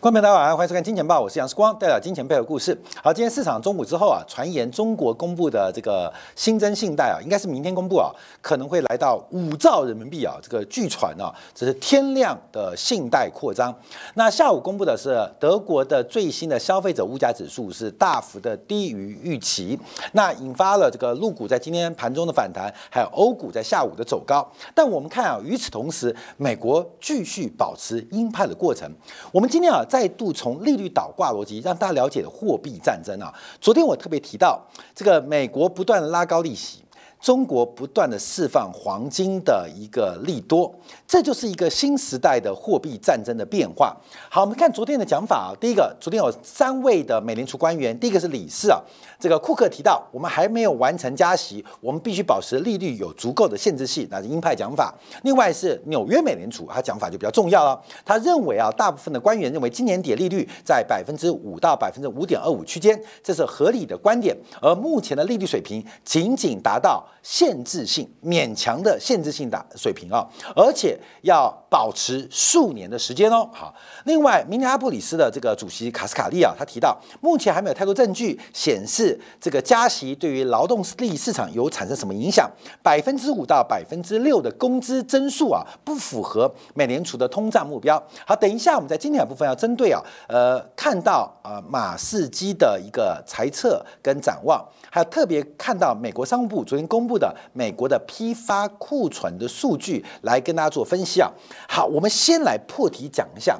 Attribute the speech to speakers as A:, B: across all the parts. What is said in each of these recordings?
A: 观众朋友大家晚上好，欢迎收看《金钱报》，我是杨世光，带来金钱背后的故事。好，今天市场中午之后啊，传言中国公布的这个新增信贷啊，应该是明天公布啊，可能会来到五兆人民币啊。这个据传啊，这是天量的信贷扩张。那下午公布的是德国的最新的消费者物价指数是大幅的低于预期，那引发了这个陆股在今天盘中的反弹，还有欧股在下午的走高。但我们看啊，与此同时，美国继续保持鹰派的过程。我们今天啊。再度从利率倒挂逻辑让大家了解的货币战争啊。昨天我特别提到，这个美国不断拉高利息。中国不断的释放黄金的一个利多，这就是一个新时代的货币战争的变化。好，我们看昨天的讲法啊，第一个，昨天有三位的美联储官员，第一个是理事啊，这个库克提到，我们还没有完成加息，我们必须保持利率有足够的限制性，那是鹰派讲法。另外是纽约美联储，他讲法就比较重要了，他认为啊，大部分的官员认为今年底利率在百分之五到百分之五点二五区间，这是合理的观点，而目前的利率水平仅仅达到。限制性勉强的限制性的水平啊，而且要保持数年的时间哦。好，另外，明尼阿布里斯的这个主席卡斯卡利啊，他提到，目前还没有太多证据显示这个加息对于劳动力市场有产生什么影响。百分之五到百分之六的工资增速啊，不符合美联储的通胀目标。好，等一下我们在今天的部分要针对啊，呃，看到啊马士基的一个猜测跟展望。还有特别看到美国商务部昨天公布的美国的批发库存的数据，来跟大家做分析啊。好，我们先来破题讲一下，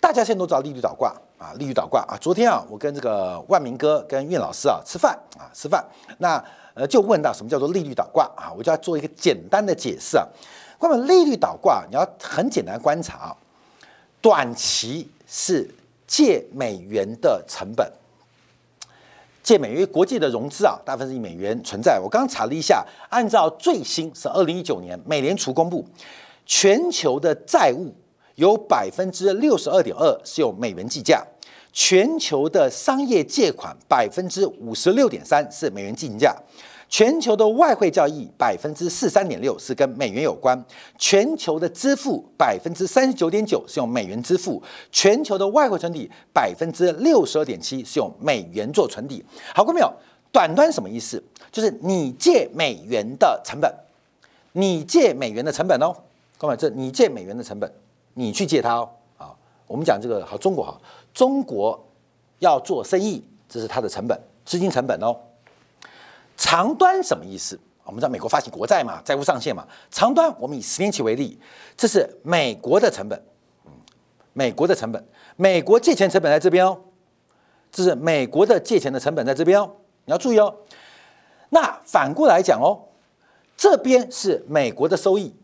A: 大家现在都知道利率倒挂啊，利率倒挂啊。昨天啊，我跟这个万明哥跟苑老师啊吃饭啊吃饭，那呃就问到什么叫做利率倒挂啊，我就要做一个简单的解释啊。关于利率倒挂，你要很简单观察啊，短期是借美元的成本。借美元，国际的融资啊，大部分是以美元存在。我刚刚查了一下，按照最新是二零一九年美联储公布，全球的债务有百分之六十二点二是由美元计价，全球的商业借款百分之五十六点三是美元计价。全球的外汇交易百分之四三点六是跟美元有关，全球的支付百分之三十九点九是用美元支付，全球的外汇存底百分之六十二点七是用美元做存底。好过没有？短端什么意思？就是你借美元的成本，你借美元的成本哦，各位，这你借美元的成本，你去借它哦。啊，我们讲这个好，中国好，中国要做生意，这是它的成本，资金成本哦。长端什么意思？我们知道美国发行国债嘛，债务上限嘛。长端，我们以十年期为例，这是美国的成本，美国的成本，美国借钱成本在这边哦，这是美国的借钱的成本在这边哦，你要注意哦。那反过来讲哦，这边是美国的收益，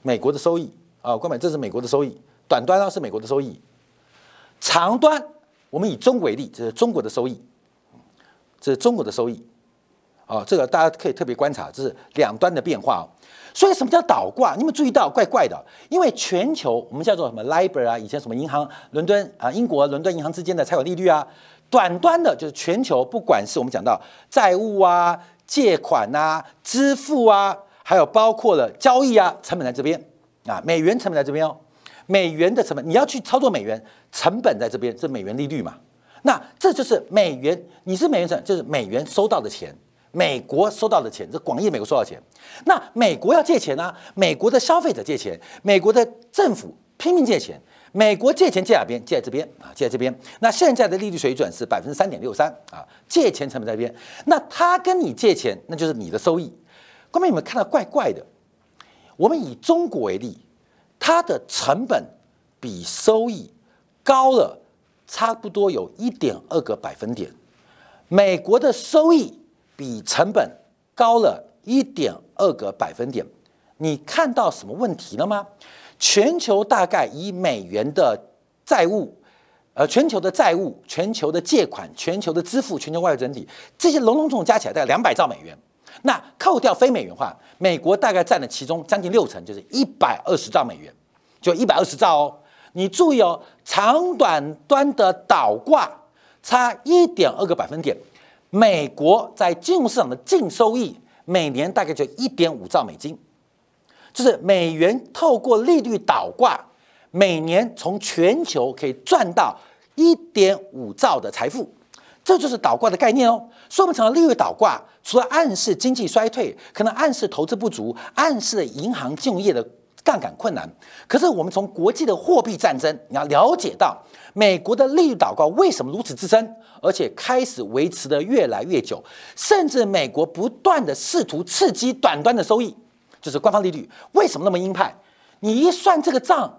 A: 美国的收益啊，各位，这是美国的收益，短端呢是美国的收益，长端我们以中国为例，这是中国的收益。这是中国的收益，啊，这个大家可以特别观察，这是两端的变化哦。所以什么叫倒挂？你们注意到怪怪的，因为全球我们叫做什么 LIBOR 啊，以前什么银行伦敦啊，英国伦敦银行之间的参考利率啊，短端的就是全球，不管是我们讲到债务啊、借款啊、支付啊，还有包括了交易啊，成本在这边啊，美元成本在这边哦，美元的成本你要去操作美元，成本在这边，这美元利率嘛。那这就是美元，你是美元成，就是美元收到的钱，美国收到的钱，这广义美国收到钱。那美国要借钱呢？美国的消费者借钱，美国的政府拼命借钱，美国借钱借哪边？借在这边啊，借在这边。那现在的利率水准是百分之三点六三啊，借钱成本在这边。那他跟你借钱，那就是你的收益。各位有没有看到怪怪的？我们以中国为例，它的成本比收益高了。差不多有一点二个百分点，美国的收益比成本高了一点二个百分点。你看到什么问题了吗？全球大概以美元的债务，呃，全球的债务、全球的借款、全球的支付、全球外汇整体，这些笼笼统加起来大概两百兆美元。那扣掉非美元化，美国大概占了其中将近六成，就是一百二十兆美元，就一百二十兆哦。你注意哦，长短端的倒挂差一点二个百分点。美国在金融市场的净收益每年大概就一点五兆美金，就是美元透过利率倒挂，每年从全球可以赚到一点五兆的财富，这就是倒挂的概念哦。说我们常利率倒挂，除了暗示经济衰退，可能暗示投资不足，暗示银行金融业的杠杆困难。可是我们从国际的货币战争，你要了解到美国的利率倒挂为什么如此之深，而且开始维持的越来越久，甚至美国不断的试图刺激短端的收益，就是官方利率为什么那么鹰派？你一算这个账。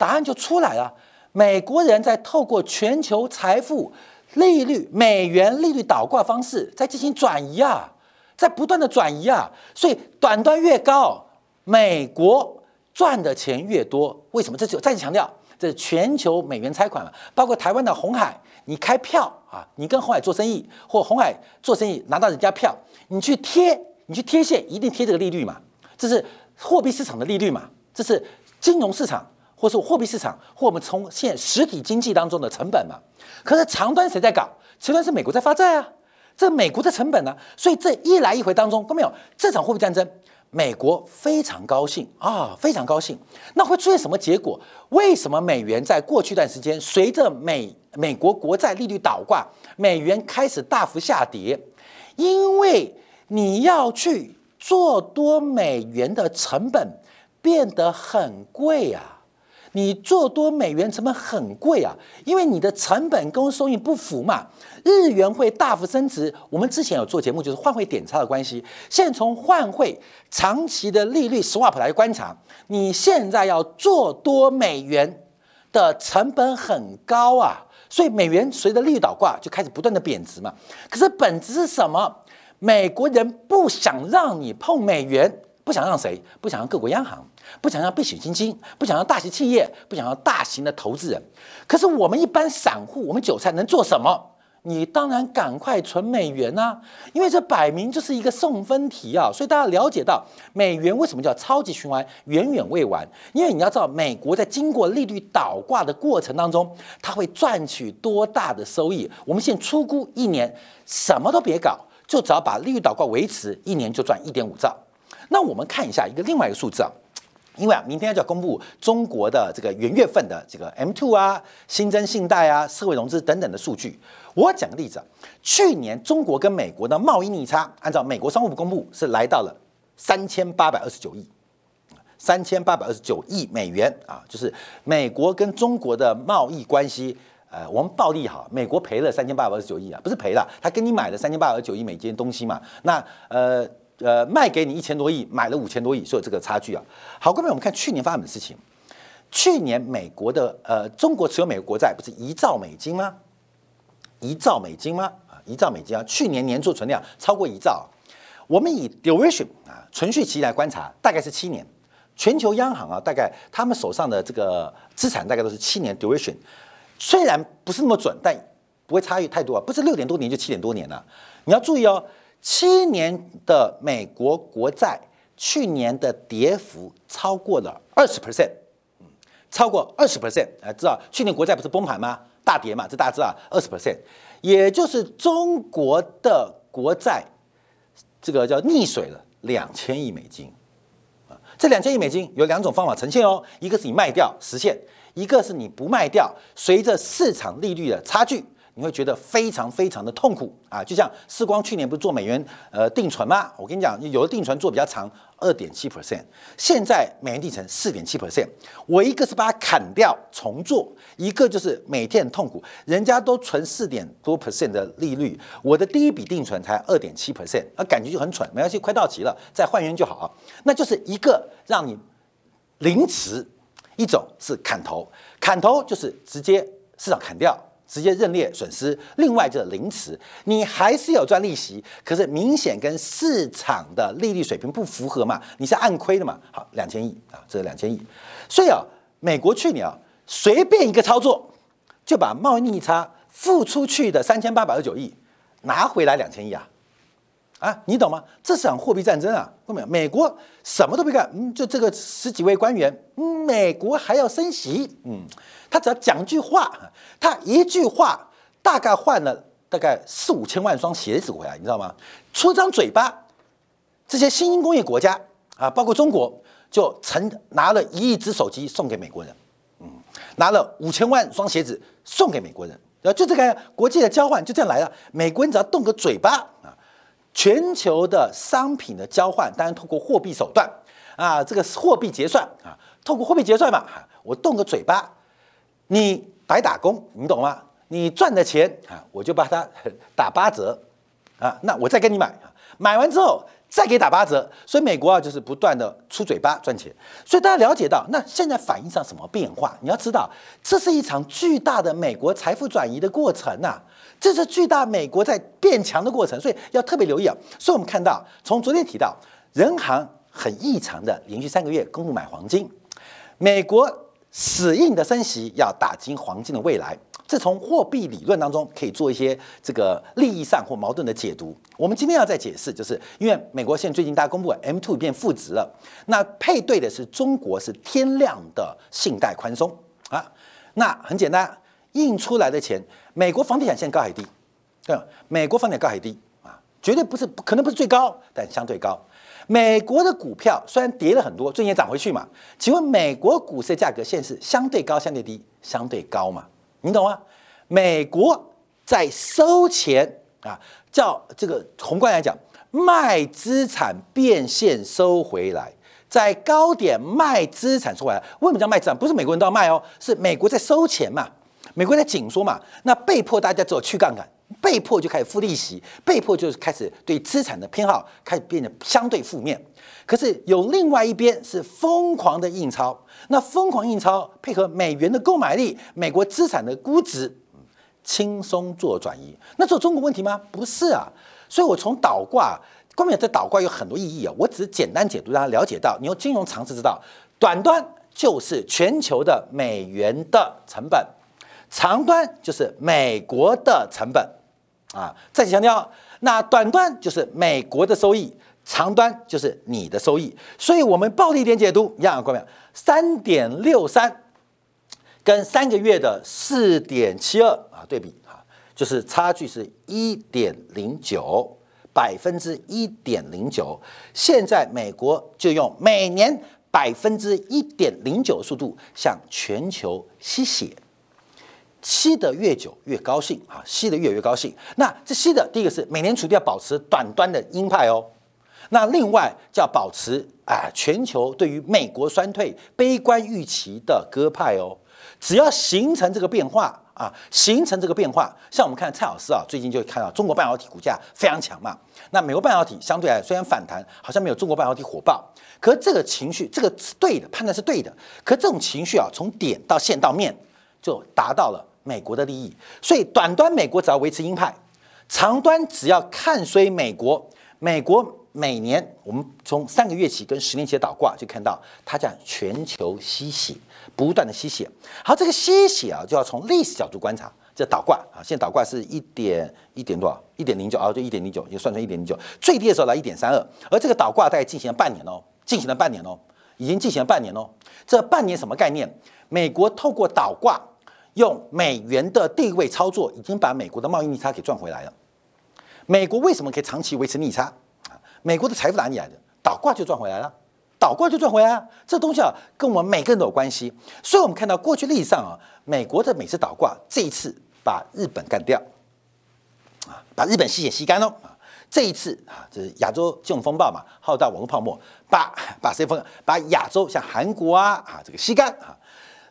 A: 答案就出来了。美国人在透过全球财富利率、美元利率倒挂方式在进行转移啊，在不断的转移啊，所以短端越高，美国赚的钱越多。为什么？这就再次强调，这是全球美元拆款嘛，包括台湾的红海，你开票啊，你跟红海做生意，或红海做生意拿到人家票，你去贴，你去贴现，一定贴这个利率嘛，这是货币市场的利率嘛，这是金融市场。或是货币市场，或我们从现实体经济当中的成本嘛？可是长端谁在搞？长端是美国在发债啊，这美国的成本呢？所以这一来一回当中都没有这场货币战争，美国非常高兴啊，非常高兴。那会出现什么结果？为什么美元在过去一段时间随着美美国国债利率倒挂，美元开始大幅下跌？因为你要去做多美元的成本变得很贵啊。你做多美元成本很贵啊，因为你的成本跟收益不符嘛，日元会大幅升值。我们之前有做节目，就是换汇点差的关系。现在从换汇长期的利率 swap 来观察，你现在要做多美元的成本很高啊，所以美元随着利率倒挂就开始不断的贬值嘛。可是本质是什么？美国人不想让你碰美元，不想让谁？不想让各国央行。不想要避险基金，不想要大型企业，不想要大型的投资人。可是我们一般散户，我们韭菜能做什么？你当然赶快存美元啊，因为这摆明就是一个送分题啊。所以大家了解到美元为什么叫超级循环，远远未完。因为你要知道，美国在经过利率倒挂的过程当中，它会赚取多大的收益？我们现在出估一年什么都别搞，就只要把利率倒挂维持，一年就赚一点五兆。那我们看一下一个另外一个数字啊。因为啊，明天就要公布中国的这个元月份的这个 M2 啊、新增信贷啊、社会融资等等的数据。我讲个例子，去年中国跟美国的贸易逆差，按照美国商务部公布是来到了三千八百二十九亿，三千八百二十九亿美元啊，就是美国跟中国的贸易关系，呃，我们暴利好，美国赔了三千八百二十九亿啊，不是赔了，他跟你买了三千八百二十九亿美金东西嘛，那呃。呃，卖给你一千多亿，买了五千多亿，所以这个差距啊。好，各位，我们看去年发生的事情。去年美国的呃，中国持有美国国债不是一兆美金吗？一兆美金吗？啊，一兆美金啊！去年年做存量超过一兆。我们以 duration 啊，存续期来观察，大概是七年。全球央行啊，大概他们手上的这个资产大概都是七年 duration，虽然不是那么准，但不会差异太多啊，不是六点多年就七点多年了。你要注意哦。七年的美国国债去年的跌幅超过了二十 percent，嗯，超过二十 percent，啊，知道去年国债不是崩盘吗？大跌嘛，这大家知道，二十 percent，也就是中国的国债这个叫溺水了两千亿美金，啊，这两千亿美金有两种方法呈现哦，一个是你卖掉实现，一个是你不卖掉，随着市场利率的差距。你会觉得非常非常的痛苦啊！就像世光去年不是做美元呃定存吗？我跟你讲，有的定存做比较长，二点七 percent，现在美元定存四点七 percent。我一个是把它砍掉重做，一个就是每天很痛苦。人家都存四点多 percent 的利率，我的第一笔定存才二点七 percent，啊，感觉就很蠢。没关系，快到期了再换元就好。那就是一个让你临时，一种是砍头，砍头就是直接市场砍掉。直接认列损失，另外就是零持，你还是有赚利息，可是明显跟市场的利率水平不符合嘛，你是按亏的嘛。好，两千亿啊，这是两千亿，所以啊，美国去年啊，随便一个操作就把贸易逆差付出去的三千八百二十九亿拿回来两千亿啊，啊，你懂吗？这场货币战争啊，后面美国什么都没干，嗯，就这个十几位官员，嗯，美国还要升息，嗯。他只要讲句话，他一句话大概换了大概四五千万双鞋子回来，你知道吗？出张嘴巴，这些新兴工业国家啊，包括中国，就成拿了一亿只手机送给美国人，嗯，拿了五千万双鞋子送给美国人，然后就这个国际的交换就这样来了。美国人只要动个嘴巴啊，全球的商品的交换当然通过货币手段啊，这个货币结算啊，透过货币结算嘛，我动个嘴巴，你白打工，你懂吗？你赚的钱啊，我就把它打八折啊，那我再跟你买啊，买完之后。再给打八折，所以美国啊就是不断的出嘴巴赚钱，所以大家了解到，那现在反映上什么变化？你要知道，这是一场巨大的美国财富转移的过程呐，这是巨大美国在变强的过程，所以要特别留意啊。所以我们看到，从昨天提到，人行很异常的连续三个月公布买黄金，美国死硬的升息要打击黄金的未来。这从货币理论当中可以做一些这个利益上或矛盾的解读。我们今天要再解释，就是因为美国现在最近大家公布 M two 变负值了，那配对的是中国是天量的信贷宽松啊。那很简单，印出来的钱，美国房地产现在高还低？对？美国房地产高还低啊？绝对不是，可能不是最高，但相对高。美国的股票虽然跌了很多，最近也涨回去嘛。请问美国股市的价格现在是相对高、相对低、相对高嘛？你懂吗？美国在收钱啊，叫这个宏观来讲，卖资产变现收回来，在高点卖资产收回来。为什么叫卖资产？不是美国人都要卖哦，是美国在收钱嘛，美国在紧缩嘛，那被迫大家只有去杠杆，被迫就开始付利息，被迫就是开始对资产的偏好开始变得相对负面。可是有另外一边是疯狂的印钞。那疯狂印钞配合美元的购买力，美国资产的估值，轻松做转移。那这中国问题吗？不是啊。所以我从倒挂，关键这倒挂有很多意义啊。我只是简单解读，让大家了解到，你用金融常识知道，短端就是全球的美元的成本，长端就是美国的成本啊。再次强调，那短端就是美国的收益。长端就是你的收益，所以我们暴力点解读一样，各位，三点六三跟三个月的四点七二啊对比啊，就是差距是一点零九百分之一点零九。现在美国就用每年百分之一点零九的速度向全球吸血，吸得越久越高兴啊，吸得越越高兴。那这吸的第一个是美联储要保持短端的鹰派哦。那另外叫保持啊，全球对于美国衰退悲观预期的鸽派哦，只要形成这个变化啊，形成这个变化，像我们看蔡老师啊，最近就看到中国半导体股价非常强嘛，那美国半导体相对来虽然反弹，好像没有中国半导体火爆，可这个情绪这个是对的，判断是对的，可这种情绪啊，从点到线到面就达到了美国的利益，所以短端美国只要维持鹰派，长端只要看衰美国，美国。每年我们从三个月起跟十年期的倒挂就看到它在全球吸血，不断的吸血。好，这个吸血啊，就要从历史角度观察。这倒挂啊，现在倒挂是一点一点多少？一点零九啊，就一点零九，也算成一点零九。最低的时候来一点三二，而这个倒挂大概进行了半年哦，进行了半年哦，已经进行了半年哦。这半年什么概念？美国透过倒挂，用美元的地位操作，已经把美国的贸易逆差给赚回来了。美国为什么可以长期维持逆差？美国的财富哪里来的？倒挂就赚回来了，倒挂就赚回来啊！这东西啊，跟我们每个人都有关系。所以，我们看到过去历史上啊，美国的每次倒挂，这一次把日本干掉，啊，把日本吸血吸干了啊！这一次啊，这是亚洲金融风暴嘛，浩大网络泡沫，把把谁封？把亚洲像韩国啊啊这个吸干啊！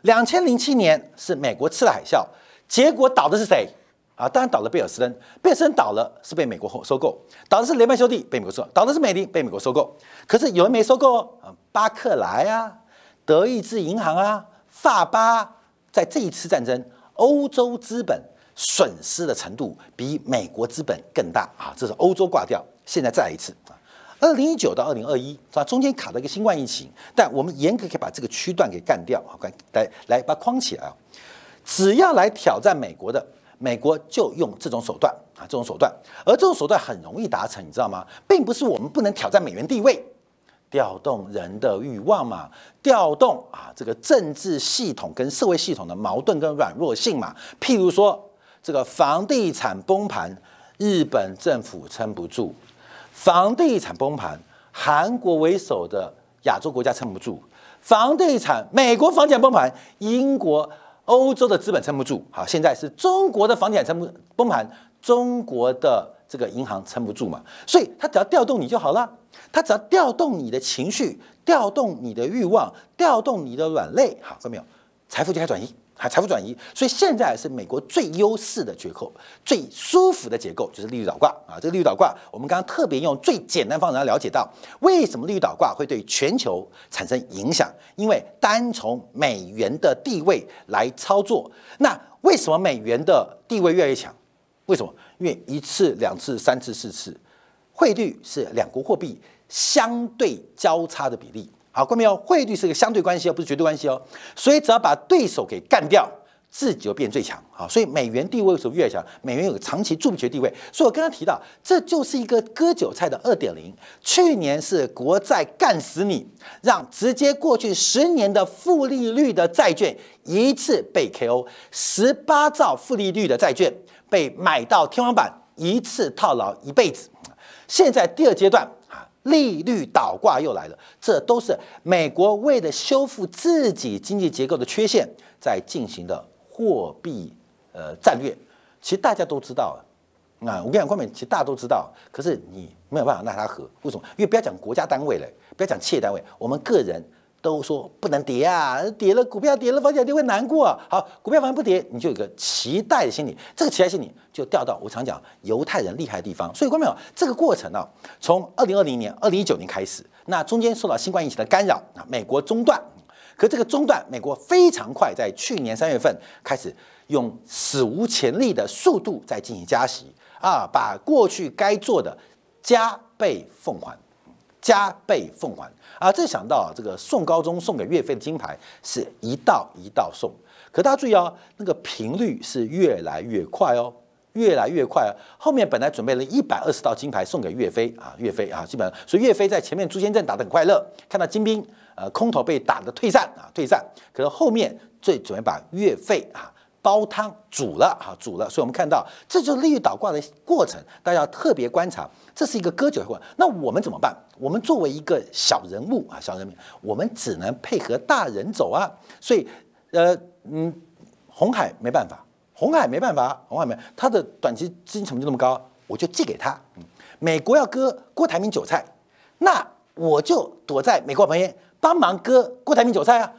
A: 两千零七年是美国吃了海啸，结果倒的是谁？啊，当然倒了贝尔斯登，贝尔斯登倒了是被美国后收购，倒的是雷曼兄弟被美国收，倒的是美林被美国收购。可是有人没收购哦，巴克莱啊，德意志银行啊，法巴，在这一次战争，欧洲资本损失的程度比美国资本更大啊，这是欧洲挂掉。现在再来一次，二零一九到二零二一是吧？中间卡了一个新冠疫情，但我们严格可以把这个区段给干掉啊，来来把它框起来啊，只要来挑战美国的。美国就用这种手段啊，这种手段，而这种手段很容易达成，你知道吗？并不是我们不能挑战美元地位，调动人的欲望嘛，调动啊这个政治系统跟社会系统的矛盾跟软弱性嘛。譬如说这个房地产崩盘，日本政府撑不住；房地产崩盘，韩国为首的亚洲国家撑不住；房地产美国房地产崩盘，英国。欧洲的资本撑不住，好，现在是中国的房地产撑不崩盘，中国的这个银行撑不住嘛，所以它只要调动你就好了，它只要调动你的情绪，调动你的欲望，调动你的软肋，好，看到没有？财富就开始转移。还财富转移，所以现在是美国最优势的结构，最舒服的结构就是利率倒挂啊！这个利率倒挂，我们刚刚特别用最简单方式来了解到，为什么利率倒挂会对全球产生影响？因为单从美元的地位来操作，那为什么美元的地位越来越强？为什么？因为一次、两次、三次、四次，汇率是两国货币相对交叉的比例。好，关没有？汇率是个相对关系哦，不是绝对关系哦。所以只要把对手给干掉，自己就变最强。好，所以美元地位为什么越强？美元有个长期助不绝地位。所以我刚刚提到，这就是一个割韭菜的二点零。去年是国债干死你，让直接过去十年的负利率的债券一次被 KO，十八兆负利率的债券被买到天花板，一次套牢一辈子。现在第二阶段。利率倒挂又来了，这都是美国为了修复自己经济结构的缺陷在进行的货币呃战略。其实大家都知道，啊，我跟你讲，冠冕，其实大家都知道，可是你没有办法奈他何？为什么？因为不要讲国家单位了，不要讲企业单位，我们个人。都说不能跌啊，跌了股票跌了，房地产会难过。好，股票反正不跌，你就有个期待的心理，这个期待心理就掉到我常讲犹太人厉害的地方。所以，观众朋友，这个过程呢，从二零二零年、二零一九年开始，那中间受到新冠疫情的干扰啊，美国中断。可这个中断，美国非常快，在去年三月份开始用史无前例的速度在进行加息啊，把过去该做的加倍奉还。加倍奉还啊！这想到这个宋高宗送给岳飞的金牌是一道一道送，可大家注意哦，那个频率是越来越快哦，越来越快。后面本来准备了一百二十道金牌送给岳飞啊，岳飞啊，基本上所以岳飞在前面朱仙镇打得很快乐，看到金兵呃空头被打得退散啊，退散。可是后面最准备把岳飞啊。煲汤煮了哈，煮了，所以我们看到这就是利率倒挂的过程，大家要特别观察，这是一个割韭菜过程。那我们怎么办？我们作为一个小人物啊，小人民，我们只能配合大人走啊。所以，呃，嗯，红海没办法，红海没办法，红海没，它的短期资金成本就那么高，我就借给他。美国要割郭台铭韭菜，那我就躲在美国旁边帮忙割郭台铭韭菜啊。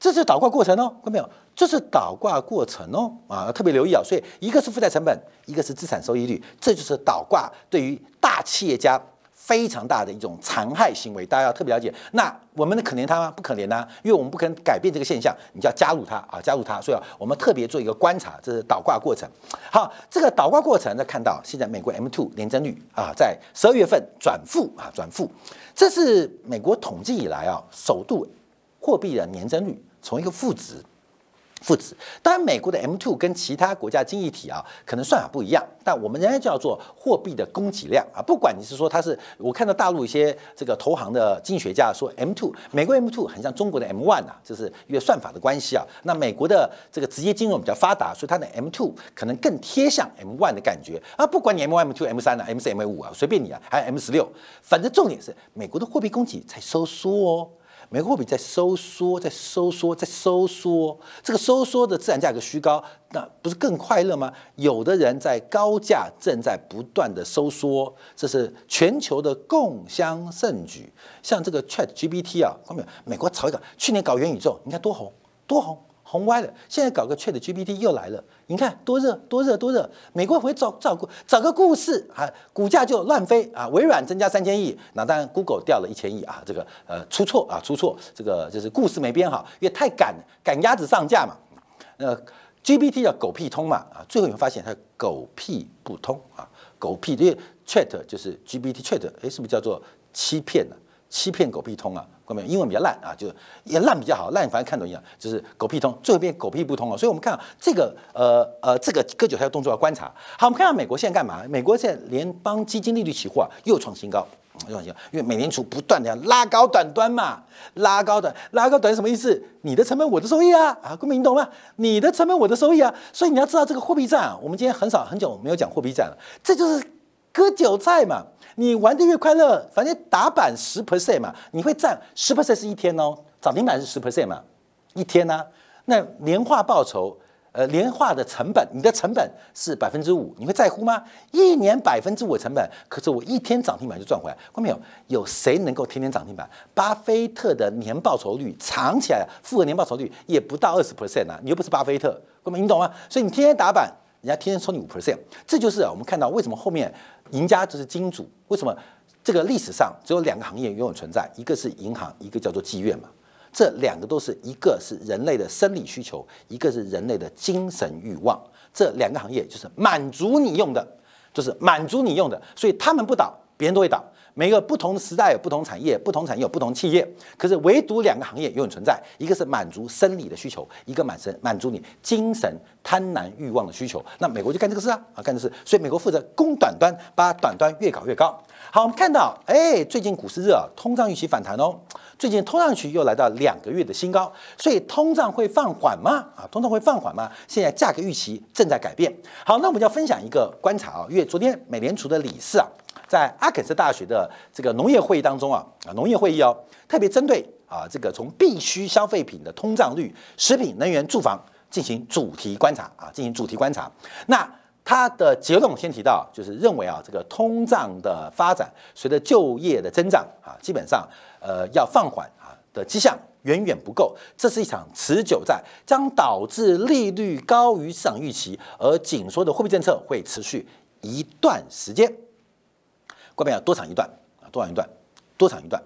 A: 这是倒挂过程哦，看到没有？这是倒挂过程哦，啊，特别留意啊。所以一个是负债成本，一个是资产收益率，这就是倒挂对于大企业家非常大的一种残害行为，大家要特别了解。那我们的可怜他吗？不可怜呐，因为我们不可能改变这个现象，你就要加入它啊，加入它。所以啊，我们特别做一个观察，这是倒挂过程。好，这个倒挂过程呢，看到现在美国 M2 年增率啊，在十二月份转负啊，转负，这是美国统计以来啊，首度货币的年增率。从一个负值，负值。当然，美国的 M two 跟其他国家经济体啊，可能算法不一样，但我们仍然叫做货币的供给量啊。不管你是说它是，我看到大陆一些这个投行的经济学家说 M two，美国 M two 很像中国的 M one 啊，就是因为算法的关系啊。那美国的这个职业金融比较发达，所以它的 M two 可能更贴向 M one 的感觉啊。不管你 M one、M two、M 三啊，M 四、M 五啊，随便你啊，还有 M 十六，反正重点是美国的货币供给在收缩哦。美国货币在收缩，在收缩，在收缩。这个收缩的自然价格虚高，那不是更快乐吗？有的人在高价正在不断的收缩，这是全球的共襄盛举。像这个 Chat GPT 啊，后面美国炒一个，去年搞元宇宙，你看多红，多红。红歪了，现在搞个 Chat GPT 又来了，你看多热多热多热！美国回找找个找个故事啊，股价就乱飞啊。微软增加三千亿，那当然 Google 掉了一千亿啊，这个呃出错啊出错，这个就是故事没编好，因为太赶赶鸭子上架嘛。那 GPT 叫狗屁通嘛啊，最后你会发现它狗屁不通啊，狗屁因为 Chat 就是 GPT Chat，哎是不是叫做欺骗呢？欺骗狗屁通啊！英文比较烂啊，就也烂比较好，烂反正看懂一样，就是狗屁通，最后变狗屁不通了。所以我们看这个呃呃这个割韭菜的动作要观察。好，我们看到美国现在干嘛？美国现在联邦基金利率期货又创新高，又创新高，因为美联储不断的要拉高短端嘛，拉高短，拉高短什么意思？你的成本我的收益啊，啊，各位你懂吗？你的成本我的收益啊，所以你要知道这个货币战啊，我们今天很少很久没有讲货币战了，这就是割韭菜嘛。你玩的越快乐，反正打板十 percent 嘛，你会占十 percent 是一天哦，涨停板是十 percent 嘛，一天呢？那年化报酬。呃，年化的成本，你的成本是百分之五，你会在乎吗？一年百分之五的成本，可是我一天涨停板就赚回来，看到没有？有谁能够天天涨停板？巴菲特的年报酬率藏起来，复合年报酬率也不到二十 percent 啊！你又不是巴菲特，哥们，你懂吗？所以你天天打板，人家天天抽你五 percent，这就是啊我们看到为什么后面赢家就是金主，为什么这个历史上只有两个行业永远存在，一个是银行，一个叫做妓院嘛。这两个都是一个是人类的生理需求，一个是人类的精神欲望。这两个行业就是满足你用的，就是满足你用的，所以他们不倒，别人都会倒。每个不同的时代有不同产业，不同产业有不同企业，可是唯独两个行业永远存在，一个是满足生理的需求，一个满身满足你精神贪婪欲望的需求。那美国就干这个事啊，啊干这事，所以美国负责攻短端，把短端越搞越高。好，我们看到，哎，最近股市热，通胀预期反弹哦。最近通胀预期又来到两个月的新高，所以通胀会放缓吗？啊，通胀会放缓吗？现在价格预期正在改变。好，那我们就要分享一个观察啊，因为昨天美联储的理事啊，在阿肯色大学的这个农业会议当中啊，啊，农业会议哦，特别针对啊这个从必需消费品的通胀率、食品、能源、住房进行主题观察啊，进行主题观察。那他的结论先提到，就是认为啊，这个通胀的发展随着就业的增长啊，基本上呃要放缓啊的迹象远远不够，这是一场持久战，将导致利率高于市场预期，而紧缩的货币政策会持续一段时间。关键要多长一段啊？多长一段？多长一段？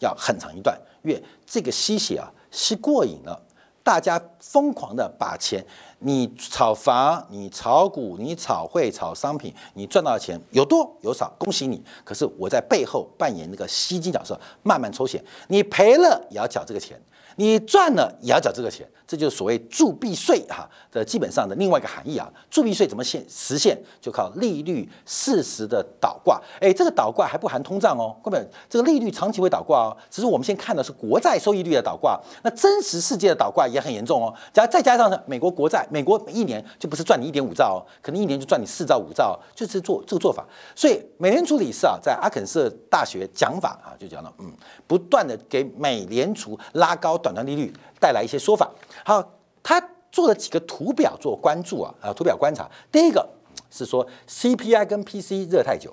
A: 要很长一段，因为这个吸血啊吸过瘾了。大家疯狂的把钱，你炒房，你炒股，你炒汇，炒商品，你赚到的钱有多有少，恭喜你。可是我在背后扮演那个吸金角色，慢慢抽血，你赔了也要缴这个钱。你赚了也要缴这个钱，这就是所谓铸币税哈的基本上的另外一个含义啊。铸币税怎么现实现？就靠利率适时的倒挂。哎，这个倒挂还不含通胀哦，根本这个利率长期会倒挂哦。只是我们先看的是国债收益率的倒挂，那真实世界的倒挂也很严重哦。加再加上呢，美国国债，美国一年就不是赚你一点五兆哦，可能一年就赚你四兆五兆，就是做这个做法。所以美联储理事啊，在阿肯色大学讲法啊，就讲到嗯，不断的给美联储拉高。短端利率带来一些说法。好，他做了几个图表做关注啊，啊，图表观察。第一个是说 CPI 跟 PC 热太久，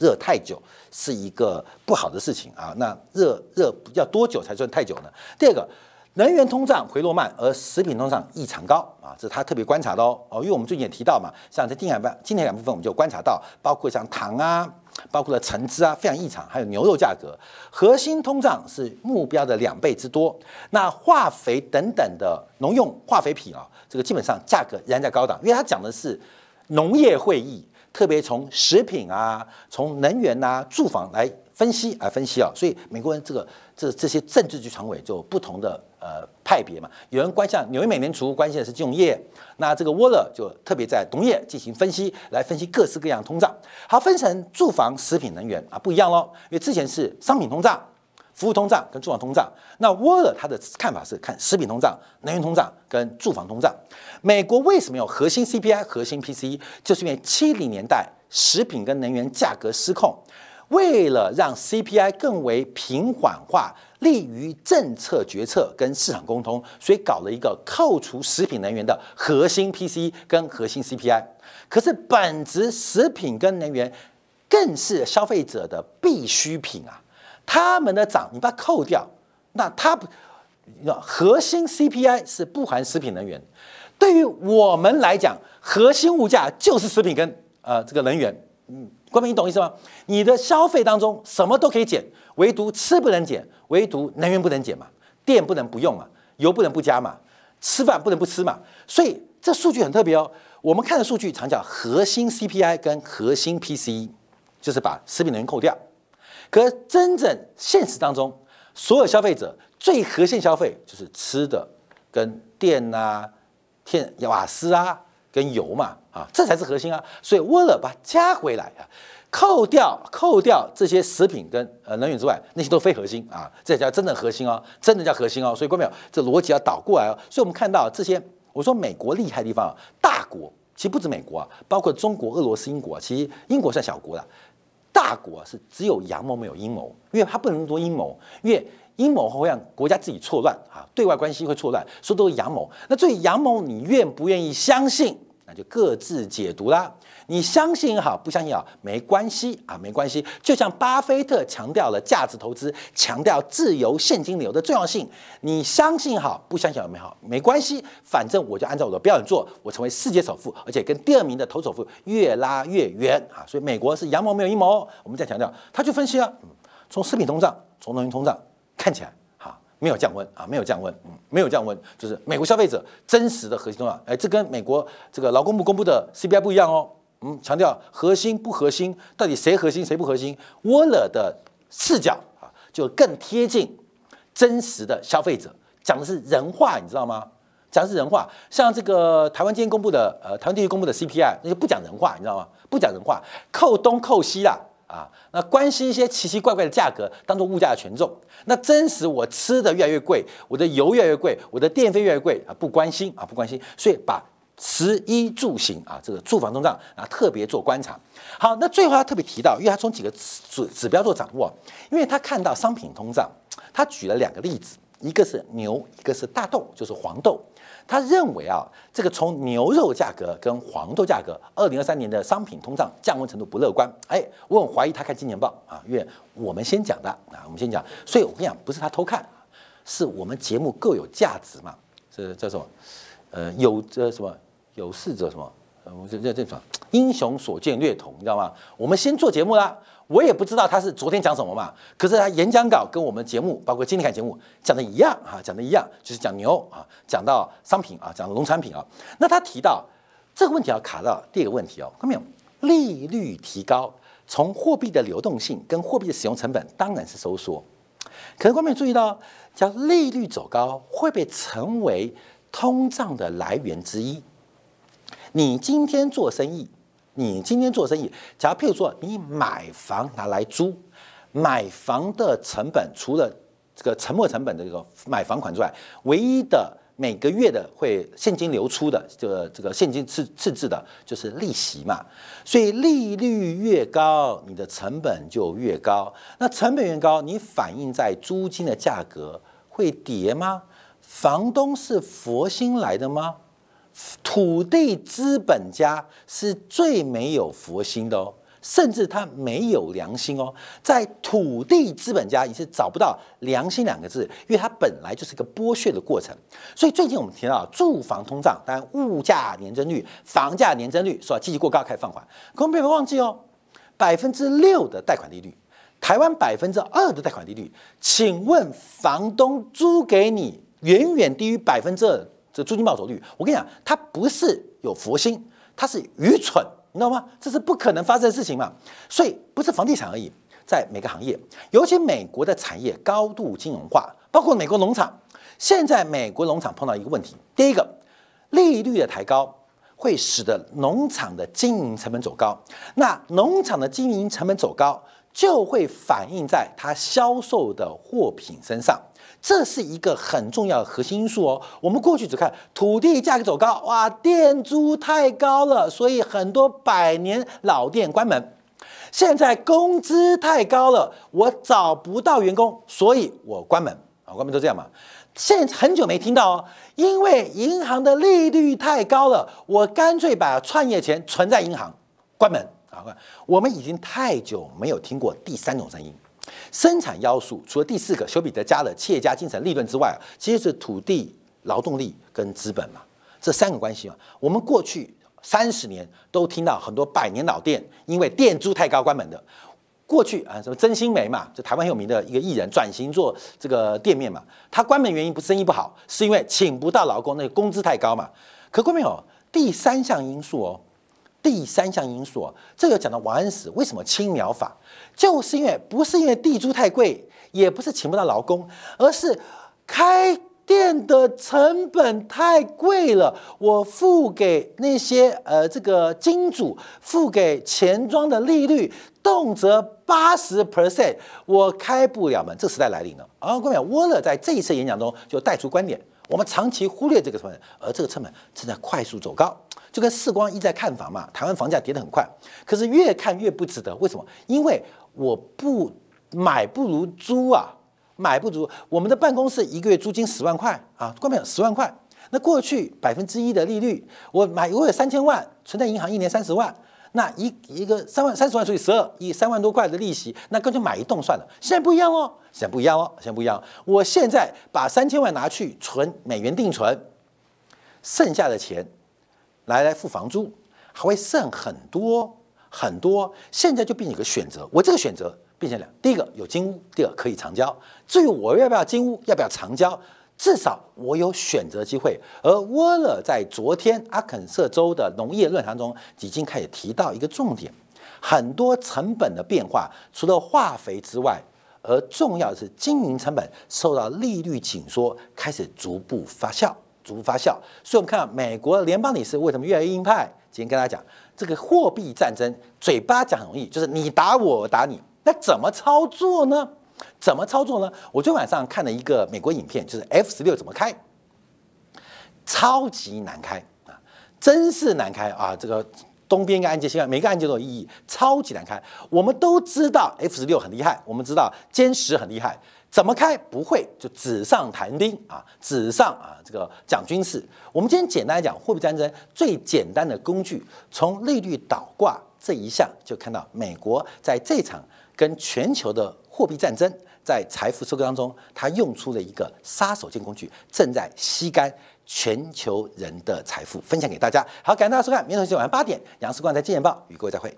A: 热太久是一个不好的事情啊。那热热要多久才算太久呢？第二个，能源通胀回落慢，而食品通胀异常高啊，这是他特别观察的哦。哦，因为我们最近也提到嘛，像在定海半今天两部分，我们就观察到，包括像糖啊。包括了橙汁啊，非常异常，还有牛肉价格，核心通胀是目标的两倍之多。那化肥等等的农用化肥品啊，这个基本上价格仍然在高档，因为它讲的是农业会议，特别从食品啊、从能源啊、住房来分析来分析啊，所以美国人这个这这些政治局常委就不同的。呃，派别嘛，有人关心纽约美联储关心的是金融业，那这个沃勒就特别在农业进行分析，来分析各式各样通胀。好，分成住房、食品、能源啊，不一样喽。因为之前是商品通胀、服务通胀跟住房通胀，那沃勒他的看法是看食品通胀、能源通胀跟住房通胀。美国为什么有核心 CPI、核心 PCE？就是因为七零年代食品跟能源价格失控，为了让 CPI 更为平缓化。利于政策决策跟市场沟通，所以搞了一个扣除食品能源的核心 PC 跟核心 CPI。可是本质食品跟能源更是消费者的必需品啊，他们的涨你把它扣掉，那它不，核心 CPI 是不含食品能源。对于我们来讲，核心物价就是食品跟呃这个能源。嗯，关明，你懂意思吗？你的消费当中什么都可以减。唯独吃不能减，唯独能源不能减嘛，电不能不用嘛，油不能不加嘛，吃饭不能不吃嘛，所以这数据很特别哦。我们看的数据常叫核心 CPI 跟核心 PCE，就是把食品能源扣掉。可真正现实当中，所有消费者最核心消费就是吃的跟电啊、天瓦斯啊跟油嘛，啊，这才是核心啊。所以为了把它加回来啊。扣掉扣掉这些食品跟呃能源之外，那些都非核心啊，这叫真的核心哦，真的叫核心哦。所以各位朋友，这逻辑要倒过来哦。所以我们看到这些，我说美国厉害的地方，大国其实不止美国啊，包括中国、俄罗斯、英国，其实英国算小国了，大国是只有阳谋没有阴谋，因为他不能多阴谋，因为阴谋会让国家自己错乱啊，对外关系会错乱，说都是阳谋。那最阳谋，你愿不愿意相信？那就各自解读啦。你相信也好，不相信也好，没关系啊，没关系。就像巴菲特强调了价值投资，强调自由现金流的重要性。你相信好，不相信也没好，没关系。反正我就按照我的标准做，我成为世界首富，而且跟第二名的投首富越拉越远啊。所以美国是阳谋没有阴谋。我们再强调，他就分析了，从食品通胀，从能源通胀看起来，哈，没有降温啊，没有降温，嗯，没有降温，就是美国消费者真实的核心通胀，哎，这跟美国这个劳工部公布的 CPI 不一样哦。嗯，强调核心不核心，到底谁核心谁不核心？沃勒的视角啊，就更贴近真实的消费者，讲的是人话，你知道吗？讲的是人话。像这个台湾今天公布的，呃，台湾地区公布的 CPI，那就不讲人话，你知道吗？不讲人话，扣东扣西啦，啊，那关心一些奇奇怪怪的价格，当做物价的权重。那真实我吃的越来越贵，我的油越来越贵，我的电费越来越贵啊，不关心啊，不关心，所以把。食衣住行啊，这个住房通胀啊，特别做观察。好，那最后他特别提到，因为他从几个指指标做掌握，因为他看到商品通胀，他举了两个例子，一个是牛，一个是大豆，就是黄豆。他认为啊，这个从牛肉价格跟黄豆价格，二零二三年的商品通胀降温程度不乐观。哎，我很怀疑他看《今年报》啊，因为我们先讲的啊，我们先讲，所以我跟你讲，不是他偷看，是我们节目各有价值嘛，这叫什么？呃，有这什么？有事者什么？我这这这种英雄所见略同，你知道吗？我们先做节目啦，我也不知道他是昨天讲什么嘛。可是他演讲稿跟我们节目，包括今天看节目讲的一样啊，讲的一样，就是讲牛啊，讲到商品啊，讲农产品啊。那他提到这个问题要卡到第二个问题哦，看到没有？利率提高，从货币的流动性跟货币的使用成本当然是收缩。可是观众注意到，叫利率走高会被成为通胀的来源之一。你今天做生意，你今天做生意，假如譬如说你买房拿来租，买房的成本除了这个沉没成本的这个买房款之外，唯一的每个月的会现金流出的这个这个现金赤赤字的就是利息嘛。所以利率越高，你的成本就越高。那成本越高，你反映在租金的价格会跌吗？房东是佛心来的吗？土地资本家是最没有佛心的哦，甚至他没有良心哦。在土地资本家，你是找不到良心两个字，因为它本来就是一个剥削的过程。所以最近我们提到住房通胀，当然物价年增率、房价年增率说积极过高，开始放缓。可我们不要忘记哦，百分之六的贷款利率，台湾百分之二的贷款利率，请问房东租给你远远低于百分之二。这租金报酬率，我跟你讲，它不是有佛心，它是愚蠢，你知道吗？这是不可能发生的事情嘛。所以不是房地产而已，在每个行业，尤其美国的产业高度金融化，包括美国农场。现在美国农场碰到一个问题，第一个，利率的抬高会使得农场的经营成本走高，那农场的经营成本走高，就会反映在它销售的货品身上。这是一个很重要的核心因素哦。我们过去只看土地价格走高，哇，店租太高了，所以很多百年老店关门。现在工资太高了，我找不到员工，所以我关门啊，关门都这样嘛。现很久没听到哦，因为银行的利率太高了，我干脆把创业钱存在银行，关门啊。我们已经太久没有听过第三种声音。生产要素除了第四个修比德加的企业家精神利润之外，其实是土地、劳动力跟资本嘛，这三个关系嘛。我们过去三十年都听到很多百年老店因为店租太高关门的。过去啊，什么真心梅嘛，就台湾很有名的一个艺人转型做这个店面嘛，他关门原因不是生意不好，是因为请不到劳工，那个工资太高嘛。可各位有第三项因素哦。第三项因素，这个讲到王安石为什么青苗法，就是因为不是因为地租太贵，也不是请不到劳工，而是开店的成本太贵了。我付给那些呃这个金主付给钱庄的利率，动辄八十 percent，我开不了门。这时代来临了。而各位，沃勒在这一次演讲中就带出观点，我们长期忽略这个成本，而这个成本正在快速走高，就跟世光一再看房嘛，台湾房价跌得很快，可是越看越不值得。为什么？因为我不买不如租啊，买不足我们的办公室一个月租金十万块啊，关没有十万块。那过去百分之一的利率，我买我有三千万存在银行，一年三十万。那一一个三万三十万除以十二，以三万多块的利息，那干脆买一栋算了。现在不一样哦，现在不一样哦，现在不一样。我现在把三千万拿去存美元定存，剩下的钱来来付房租，还会剩很多很多。现在就变一个选择，我这个选择变现两：第一个有金屋，第二可以长交。至于我要不要金屋，要不要长交？至少我有选择机会，而沃勒在昨天阿肯色州的农业论坛中已经开始提到一个重点：很多成本的变化，除了化肥之外，而重要的是经营成本受到利率紧缩开始逐步发酵，逐步发酵。所以，我们看到美国联邦理事为什么越来越鹰派？今天跟大家讲，这个货币战争，嘴巴讲很容易，就是你打我，我打你，那怎么操作呢？怎么操作呢？我昨天晚上看了一个美国影片，就是 F 十六怎么开，超级难开啊，真是难开啊！这个东边一个按键，西边每个按键都有意义，超级难开。我们都知道 F 十六很厉害，我们知道歼十很厉害，怎么开不会就纸上谈兵啊，纸上啊这个讲军事。我们今天简单来讲货币战争最简单的工具，从利率倒挂这一项就看到美国在这场跟全球的。货币战争在财富收割当中，他用出了一个杀手锏工具，正在吸干全球人的财富，分享给大家。好，感谢大家收看，明天晚上八点，杨世光在《金钱报》与各位再会。